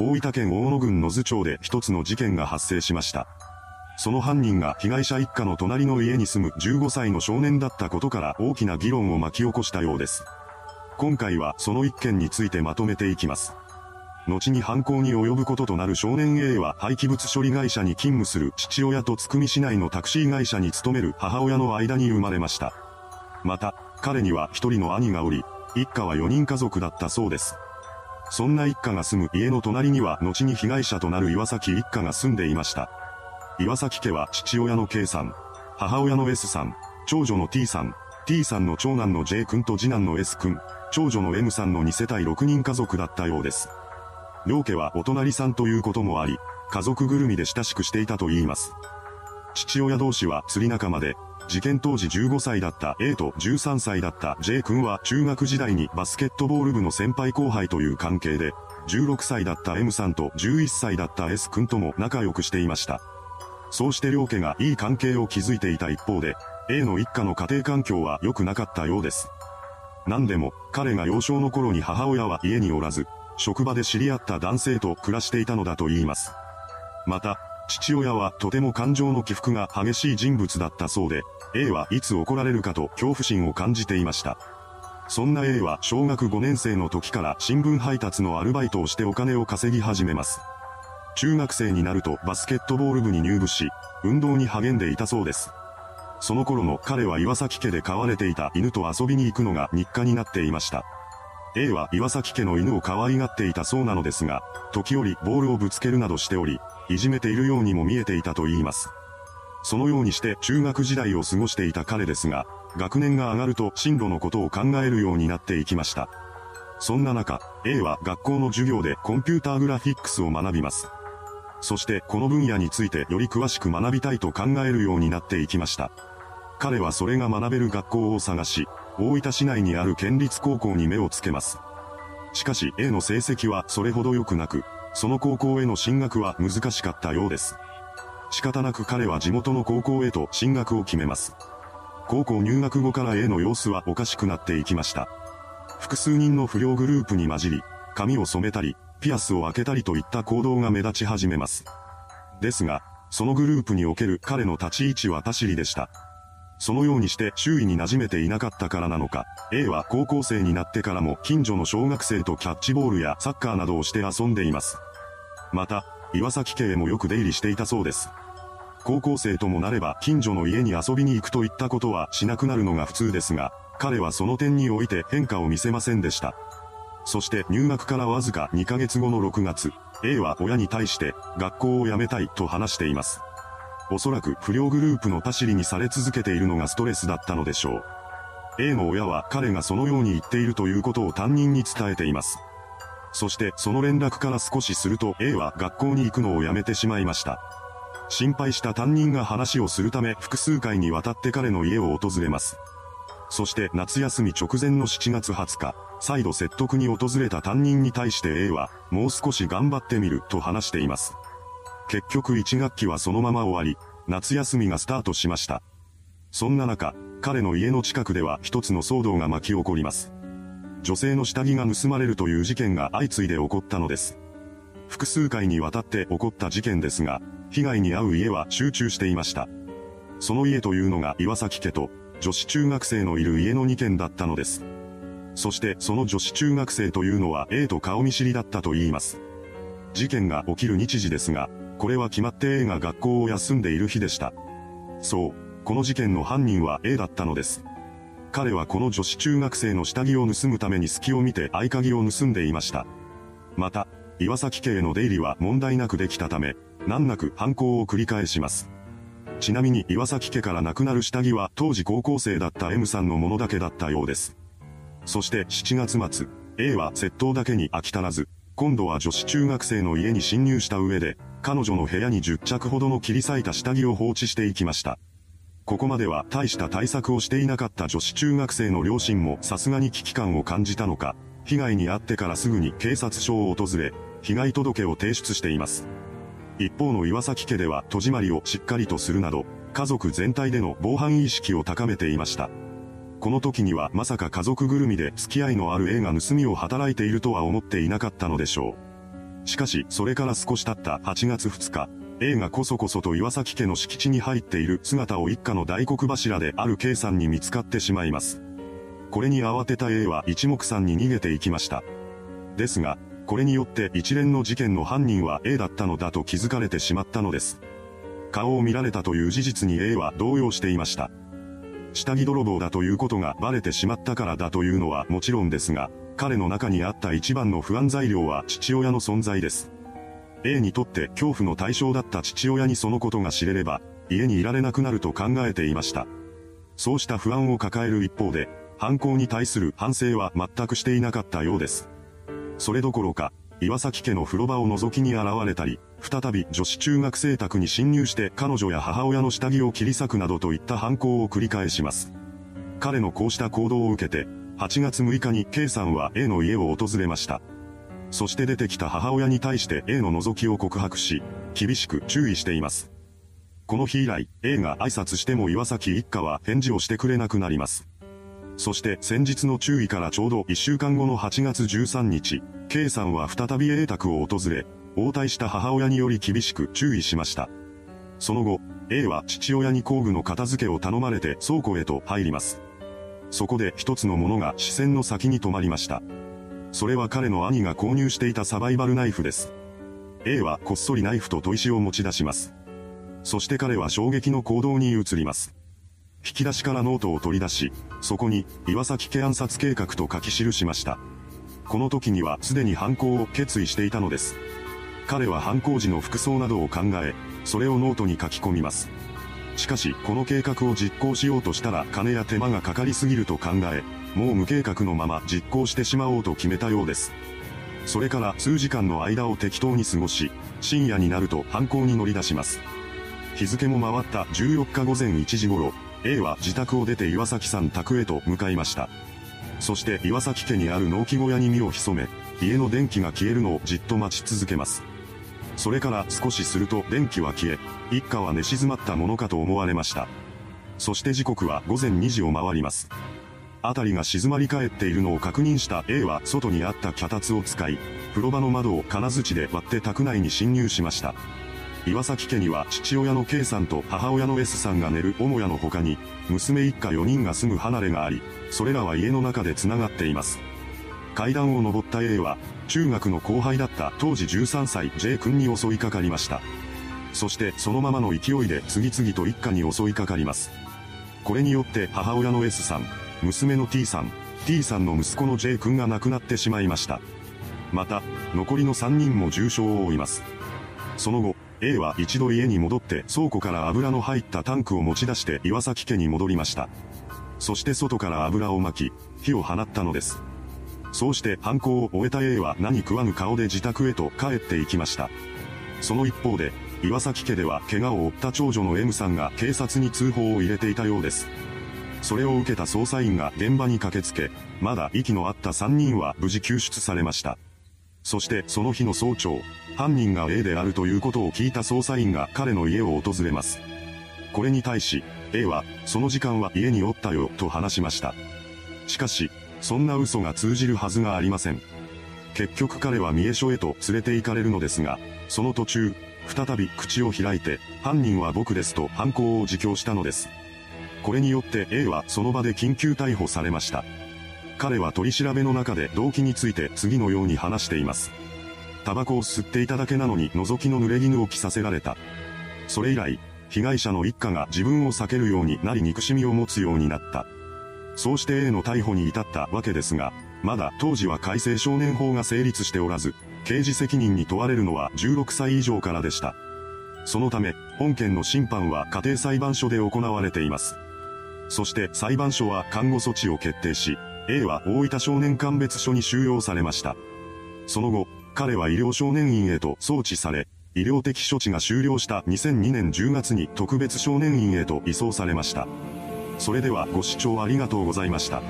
大分県大野郡野津町で一つの事件が発生しました。その犯人が被害者一家の隣の家に住む15歳の少年だったことから大きな議論を巻き起こしたようです。今回はその一件についてまとめていきます。後に犯行に及ぶこととなる少年 A は廃棄物処理会社に勤務する父親と津久見市内のタクシー会社に勤める母親の間に生まれました。また、彼には一人の兄がおり、一家は4人家族だったそうです。そんな一家が住む家の隣には後に被害者となる岩崎一家が住んでいました。岩崎家は父親の K さん、母親の S さん、長女の T さん、T さんの長男の J 君と次男の S 君、長女の M さんの2世帯6人家族だったようです。両家はお隣さんということもあり、家族ぐるみで親しくしていたと言います。父親同士は釣り仲間で、事件当時15歳だった A と13歳だった J 君は中学時代にバスケットボール部の先輩後輩という関係で、16歳だった M さんと11歳だった S 君とも仲良くしていました。そうして両家がいい関係を築いていた一方で、A の一家の家庭環境は良くなかったようです。何でも、彼が幼少の頃に母親は家におらず、職場で知り合った男性と暮らしていたのだと言います。また、父親はとても感情の起伏が激しい人物だったそうで、A はいつ怒られるかと恐怖心を感じていました。そんな A は小学5年生の時から新聞配達のアルバイトをしてお金を稼ぎ始めます。中学生になるとバスケットボール部に入部し、運動に励んでいたそうです。その頃の彼は岩崎家で飼われていた犬と遊びに行くのが日課になっていました。A は岩崎家の犬を可愛がっていたそうなのですが、時折ボールをぶつけるなどしており、いじめているようにも見えていたと言います。そのようにして中学時代を過ごしていた彼ですが、学年が上がると進路のことを考えるようになっていきました。そんな中、A は学校の授業でコンピューターグラフィックスを学びます。そしてこの分野についてより詳しく学びたいと考えるようになっていきました。彼はそれが学べる学校を探し、大分市内にある県立高校に目をつけます。しかし A の成績はそれほど良くなく、その高校への進学は難しかったようです。仕方なく彼は地元の高校へと進学を決めます。高校入学後から A の様子はおかしくなっていきました。複数人の不良グループに混じり、髪を染めたり、ピアスを開けたりといった行動が目立ち始めます。ですが、そのグループにおける彼の立ち位置は他尻でした。そのようにして周囲に馴染めていなかったからなのか、A は高校生になってからも近所の小学生とキャッチボールやサッカーなどをして遊んでいます。また、岩崎家へもよく出入りしていたそうです。高校生ともなれば近所の家に遊びに行くといったことはしなくなるのが普通ですが、彼はその点において変化を見せませんでした。そして入学からわずか2ヶ月後の6月、A は親に対して学校を辞めたいと話しています。おそらく不良グループの他尻にされ続けているのがストレスだったのでしょう。A の親は彼がそのように言っているということを担任に伝えています。そしてその連絡から少しすると A は学校に行くのをやめてしまいました。心配した担任が話をするため複数回にわたって彼の家を訪れます。そして夏休み直前の7月20日、再度説得に訪れた担任に対して A は、もう少し頑張ってみると話しています。結局1学期はそのまま終わり、夏休みがスタートしました。そんな中、彼の家の近くでは一つの騒動が巻き起こります。女性の下着が盗まれるという事件が相次いで起こったのです。複数回にわたって起こった事件ですが、被害に遭う家は集中していました。その家というのが岩崎家と、女子中学生のいる家の2軒だったのです。そしてその女子中学生というのは A と顔見知りだったと言います。事件が起きる日時ですが、これは決まって A が学校を休んでいる日でした。そう、この事件の犯人は A だったのです。彼はこの女子中学生の下着を盗むために隙を見て合鍵を盗んでいました。また、岩崎家への出入りは問題なくできたため、難なく犯行を繰り返します。ちなみに岩崎家からなくなる下着は当時高校生だった M さんのものだけだったようです。そして7月末、A は窃盗だけに飽き足らず、今度は女子中学生の家に侵入した上で、彼女の部屋に10着ほどの切り裂いた下着を放置していきました。ここまでは大した対策をしていなかった女子中学生の両親もさすがに危機感を感じたのか、被害に遭ってからすぐに警察署を訪れ、被害届を提出しています。一方の岩崎家では戸締まりをしっかりとするなど、家族全体での防犯意識を高めていました。この時にはまさか家族ぐるみで付き合いのある A が盗みを働いているとは思っていなかったのでしょう。しかし、それから少し経った8月2日、A がこそこそと岩崎家の敷地に入っている姿を一家の大黒柱である K さんに見つかってしまいます。これに慌てた A は一目散に逃げていきました。ですが、これによって一連の事件の犯人は A だったのだと気づかれてしまったのです。顔を見られたという事実に A は動揺していました。下着泥棒だということがバレてしまったからだというのはもちろんですが、彼の中にあった一番の不安材料は父親の存在です。A にとって恐怖の対象だった父親にそのことが知れれば、家にいられなくなると考えていました。そうした不安を抱える一方で、犯行に対する反省は全くしていなかったようです。それどころか、岩崎家の風呂場を覗きに現れたり、再び女子中学生宅に侵入して彼女や母親の下着を切り裂くなどといった犯行を繰り返します。彼のこうした行動を受けて、8月6日に K さんは A の家を訪れました。そして出てきた母親に対して A の覗きを告白し、厳しく注意しています。この日以来、A が挨拶しても岩崎一家は返事をしてくれなくなります。そして先日の注意からちょうど1週間後の8月13日、K さんは再び A 宅を訪れ、応対した母親により厳しく注意しました。その後、A は父親に工具の片付けを頼まれて倉庫へと入ります。そこで一つのものが視線の先に止まりました。それは彼の兄が購入していたサバイバルナイフです。A はこっそりナイフと砥石を持ち出します。そして彼は衝撃の行動に移ります。引き出しからノートを取り出し、そこに、岩崎家暗殺計画と書き記しました。この時にはすでに犯行を決意していたのです。彼は犯行時の服装などを考え、それをノートに書き込みます。しかし、この計画を実行しようとしたら金や手間がかかりすぎると考え、もう無計画のまま実行してしまおうと決めたようです。それから数時間の間を適当に過ごし、深夜になると犯行に乗り出します。日付も回った14日午前1時頃、A は自宅を出て岩崎さん宅へと向かいました。そして岩崎家にある農機小屋に身を潜め、家の電気が消えるのをじっと待ち続けます。それから少しすると電気は消え、一家は寝静まったものかと思われました。そして時刻は午前2時を回ります。辺りが静まり返っているのを確認した A は外にあった脚立を使い、風呂場の窓を金槌で割って宅内に侵入しました。岩崎家には父親の K さんと母親の S さんが寝る母屋の他に、娘一家4人が住む離れがあり、それらは家の中で繋がっています。階段を登った A は、中学の後輩だった当時13歳 J 君に襲いかかりました。そしてそのままの勢いで次々と一家に襲いかかります。これによって母親の S さん、娘の T さん、T さんの息子の J 君が亡くなってしまいました。また、残りの3人も重傷を負います。その後、A は一度家に戻って倉庫から油の入ったタンクを持ち出して岩崎家に戻りました。そして外から油を巻き、火を放ったのです。そうして犯行を終えた A は何食わぬ顔で自宅へと帰っていきました。その一方で、岩崎家では怪我を負った長女の M さんが警察に通報を入れていたようです。それを受けた捜査員が現場に駆けつけ、まだ息のあった3人は無事救出されました。そしてその日の早朝、犯人が A であるということを聞いた捜査員が彼の家を訪れます。これに対し、A は、その時間は家におったよ、と話しました。しかし、そんな嘘が通じるはずがありません。結局彼は三重署へと連れて行かれるのですが、その途中、再び口を開いて、犯人は僕ですと犯行を自供したのです。これによって A はその場で緊急逮捕されました。彼は取り調べの中で動機について次のように話しています。タバコを吸っていただけなのに覗きの濡れ衣を着させられた。それ以来、被害者の一家が自分を避けるようになり憎しみを持つようになった。そうして A の逮捕に至ったわけですが、まだ当時は改正少年法が成立しておらず、刑事責任に問われるのは16歳以上からでした。そのため、本件の審判は家庭裁判所で行われています。そして裁判所は看護措置を決定し、A は大分少年鑑別所に収容されました。その後、彼は医療少年院へと送致され、医療的処置が終了した2002年10月に特別少年院へと移送されました。それではご視聴ありがとうございました。